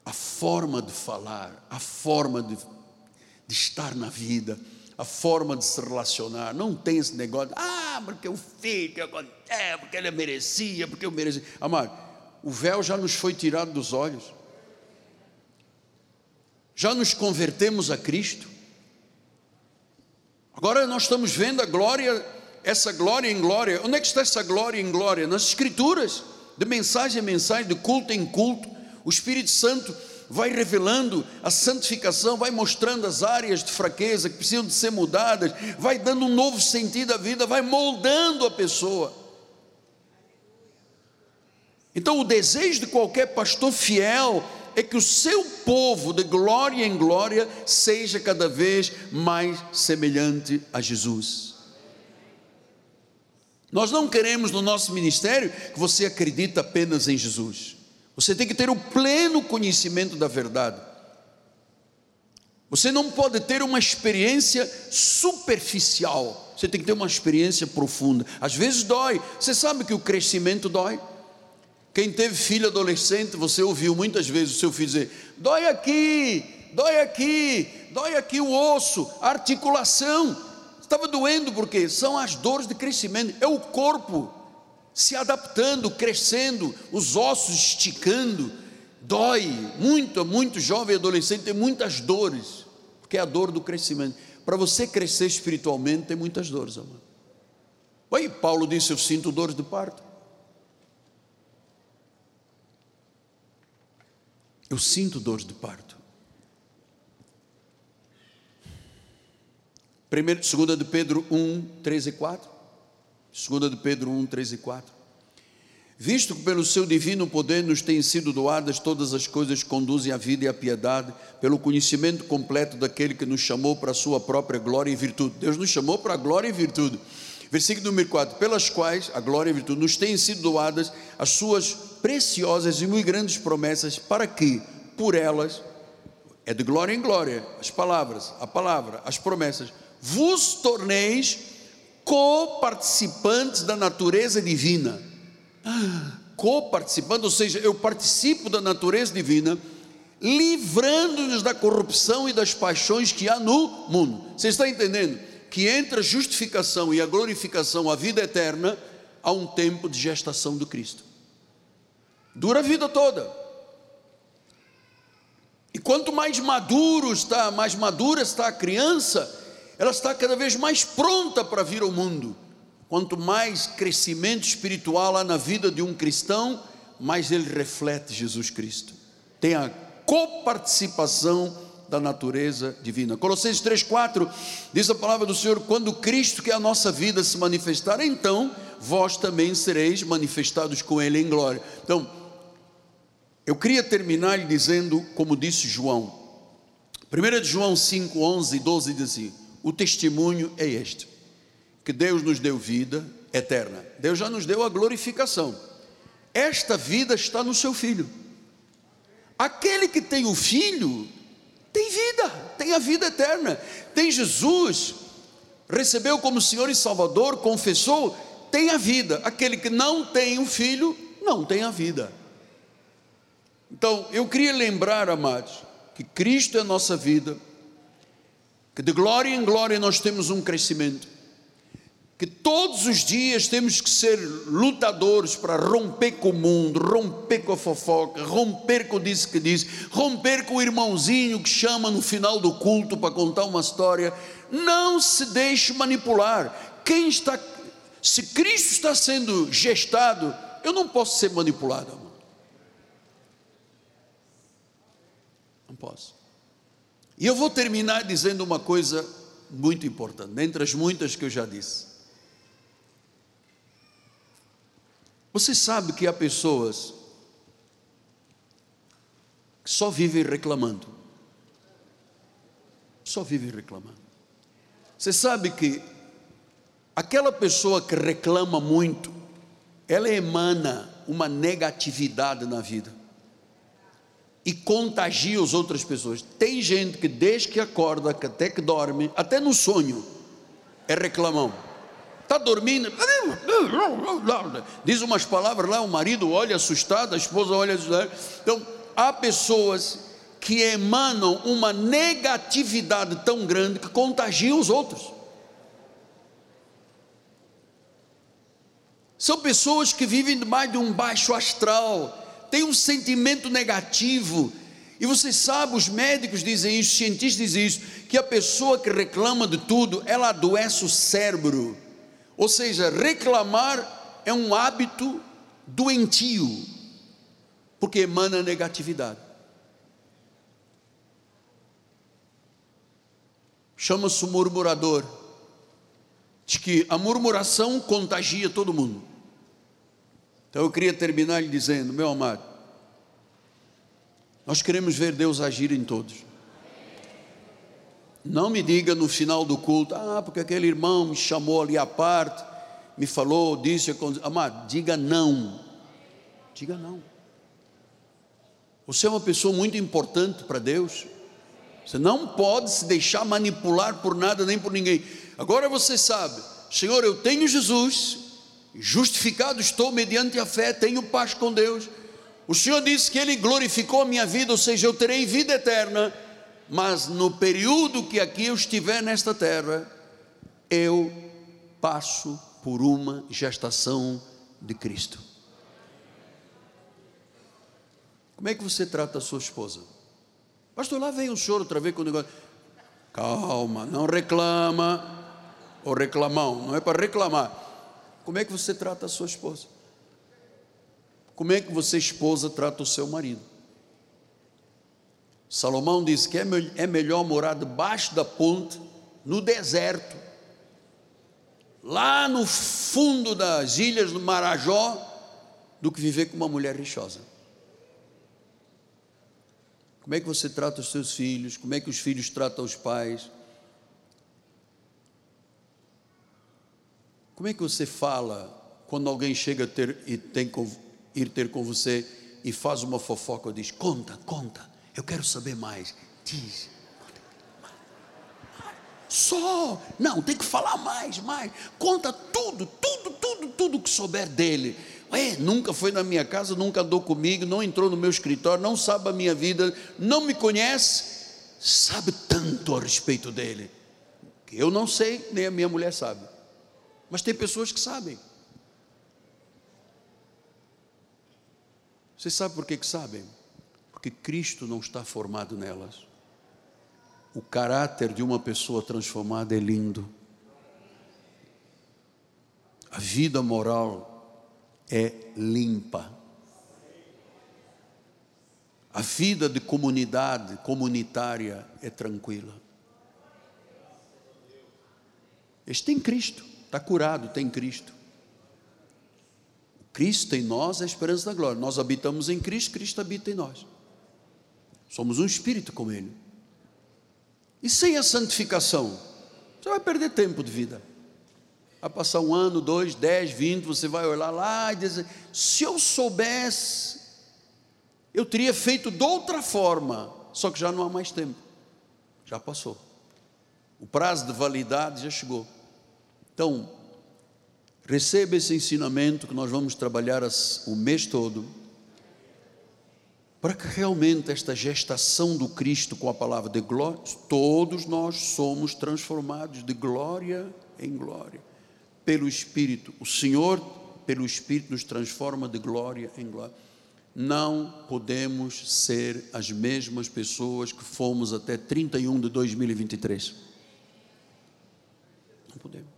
a forma de falar, a forma de, de estar na vida, a forma de se relacionar, não tem esse negócio, ah, porque o filho, é, porque ele merecia, porque eu merecia. Amado, o véu já nos foi tirado dos olhos já nos convertemos a Cristo. Agora nós estamos vendo a glória, essa glória em glória. Onde é que está essa glória em glória? Nas Escrituras, de mensagem em mensagem, de culto em culto. O Espírito Santo vai revelando a santificação, vai mostrando as áreas de fraqueza que precisam de ser mudadas, vai dando um novo sentido à vida, vai moldando a pessoa. Então, o desejo de qualquer pastor fiel é que o seu povo, de glória em glória, seja cada vez mais semelhante a Jesus. Nós não queremos no nosso ministério que você acredite apenas em Jesus. Você tem que ter o pleno conhecimento da verdade. Você não pode ter uma experiência superficial. Você tem que ter uma experiência profunda. Às vezes dói. Você sabe que o crescimento dói. Quem teve filho adolescente, você ouviu muitas vezes o seu filho dizer: dói aqui, dói aqui, dói aqui o osso, a articulação. Estava doendo porque são as dores de crescimento, é o corpo se adaptando, crescendo, os ossos esticando. Dói, muito, muito jovem adolescente tem muitas dores, porque é a dor do crescimento. Para você crescer espiritualmente, tem muitas dores, amado. Aí Paulo disse: Eu sinto dores de parto. Eu sinto dores de parto. Primeiro, segunda de Pedro 1, 3 e 4. Segunda de Pedro 1, 3 e 4. Visto que pelo seu divino poder nos têm sido doadas todas as coisas que conduzem à vida e à piedade, pelo conhecimento completo daquele que nos chamou para a sua própria glória e virtude. Deus nos chamou para a glória e virtude. Versículo número 4: Pelas quais a glória e a virtude nos têm sido doadas as suas preciosas e muito grandes promessas, para que, por elas, é de glória em glória, as palavras, a palavra, as promessas, vos torneis co-participantes da natureza divina. Ah, co-participante, ou seja, eu participo da natureza divina, livrando-nos da corrupção e das paixões que há no mundo. Você está entendendo? que entre a justificação e a glorificação, a vida eterna, há um tempo de gestação do Cristo. Dura a vida toda. E quanto mais maduro está, mais madura está a criança, ela está cada vez mais pronta para vir ao mundo. Quanto mais crescimento espiritual há na vida de um cristão, mais ele reflete Jesus Cristo. Tem a coparticipação da natureza divina. Colossenses 3,4 diz a palavra do Senhor: quando Cristo, que é a nossa vida, se manifestar, então vós também sereis manifestados com Ele em glória. Então, eu queria terminar dizendo, como disse João, 1 de João 5, 11 e 12 diz assim: o testemunho é este, que Deus nos deu vida eterna, Deus já nos deu a glorificação, esta vida está no seu Filho. Aquele que tem o Filho tem vida, tem a vida eterna, tem Jesus, recebeu como Senhor e Salvador, confessou, tem a vida. Aquele que não tem um filho, não tem a vida. Então, eu queria lembrar, amados, que Cristo é nossa vida, que de glória em glória nós temos um crescimento, que todos os dias temos que ser lutadores para romper com o mundo, romper com a fofoca, romper com o disse que diz, romper com o irmãozinho que chama no final do culto para contar uma história. Não se deixe manipular. Quem está, se Cristo está sendo gestado, eu não posso ser manipulado. Amor. Não posso. E eu vou terminar dizendo uma coisa muito importante, dentre as muitas que eu já disse. Você sabe que há pessoas que só vivem reclamando. Só vivem reclamando. Você sabe que aquela pessoa que reclama muito, ela emana uma negatividade na vida. E contagia as outras pessoas. Tem gente que desde que acorda, até que dorme, até no sonho, é reclamão. Está dormindo, diz umas palavras lá, o marido olha assustado, a esposa olha assustada. Então, há pessoas que emanam uma negatividade tão grande que contagiam os outros. São pessoas que vivem mais de um baixo astral, têm um sentimento negativo. E você sabe, os médicos dizem isso, os cientistas dizem isso, que a pessoa que reclama de tudo, ela adoece o cérebro. Ou seja, reclamar é um hábito doentio, porque emana negatividade. Chama-se murmurador. Diz que a murmuração contagia todo mundo. Então eu queria terminar lhe dizendo, meu amado, nós queremos ver Deus agir em todos. Não me diga no final do culto, ah, porque aquele irmão me chamou ali à parte, me falou, disse, amado, diga não. Diga não. Você é uma pessoa muito importante para Deus. Você não pode se deixar manipular por nada nem por ninguém. Agora você sabe, Senhor, eu tenho Jesus, justificado estou mediante a fé, tenho paz com Deus. O Senhor disse que Ele glorificou a minha vida, ou seja, eu terei vida eterna, mas no período que aqui eu estiver nesta terra, eu passo por uma gestação de Cristo. Como é que você trata a sua esposa? Pastor, lá vem o senhor outra vez com o negócio. Calma, não reclama, ou reclamão, não é para reclamar como é que você trata a sua esposa? Como é que você, esposa, trata o seu marido? Salomão diz que é, é melhor morar debaixo da ponte, no deserto, lá no fundo das ilhas do Marajó, do que viver com uma mulher rixosa. Como é que você trata os seus filhos? Como é que os filhos tratam os pais? Como é que você fala quando alguém chega ter e tem que ir ter com você e faz uma fofoca, diz: "Conta, conta, eu quero saber mais". Diz. Só, não, tem que falar mais, mais. Conta tudo, tudo, tudo, tudo que souber dele. Ué, nunca foi na minha casa, nunca andou comigo, não entrou no meu escritório, não sabe a minha vida, não me conhece, sabe tanto a respeito dele, que eu não sei, nem a minha mulher sabe. Mas tem pessoas que sabem. Você sabe por que, que sabem? Porque Cristo não está formado nelas. O caráter de uma pessoa transformada é lindo. A vida moral é limpa. A vida de comunidade, comunitária, é tranquila. Este tem Cristo está curado, tem Cristo. Cristo em nós é a esperança da glória. Nós habitamos em Cristo, Cristo habita em nós. Somos um espírito com Ele. E sem a santificação, você vai perder tempo de vida. Vai passar um ano, dois, dez, vinte, você vai olhar lá e dizer: se eu soubesse, eu teria feito de outra forma, só que já não há mais tempo, já passou. O prazo de validade já chegou. Então, receba esse ensinamento que nós vamos trabalhar o mês todo, para que realmente esta gestação do Cristo com a palavra de glória, todos nós somos transformados de glória em glória, pelo Espírito. O Senhor, pelo Espírito, nos transforma de glória em glória. Não podemos ser as mesmas pessoas que fomos até 31 de 2023. Não podemos.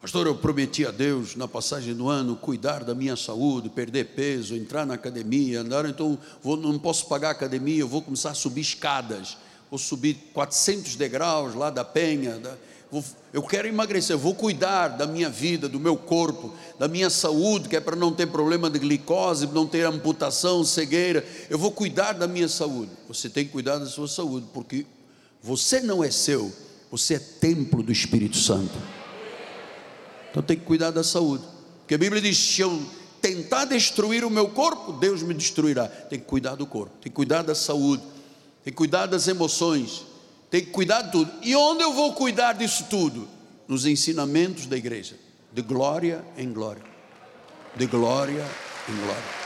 Pastor, eu prometi a Deus na passagem do ano cuidar da minha saúde, perder peso, entrar na academia, andar, então vou, não posso pagar a academia, eu vou começar a subir escadas, vou subir 400 degraus lá da penha, da, vou, eu quero emagrecer, vou cuidar da minha vida, do meu corpo, da minha saúde, que é para não ter problema de glicose, não ter amputação, cegueira, eu vou cuidar da minha saúde. Você tem que cuidar da sua saúde, porque você não é seu, você é templo do Espírito Santo. Então tem que cuidar da saúde. Porque a Bíblia diz: se eu tentar destruir o meu corpo, Deus me destruirá. Tem que cuidar do corpo, tem que cuidar da saúde, tem que cuidar das emoções, tem que cuidar de tudo. E onde eu vou cuidar disso tudo? Nos ensinamentos da igreja, de glória em glória, de glória em glória.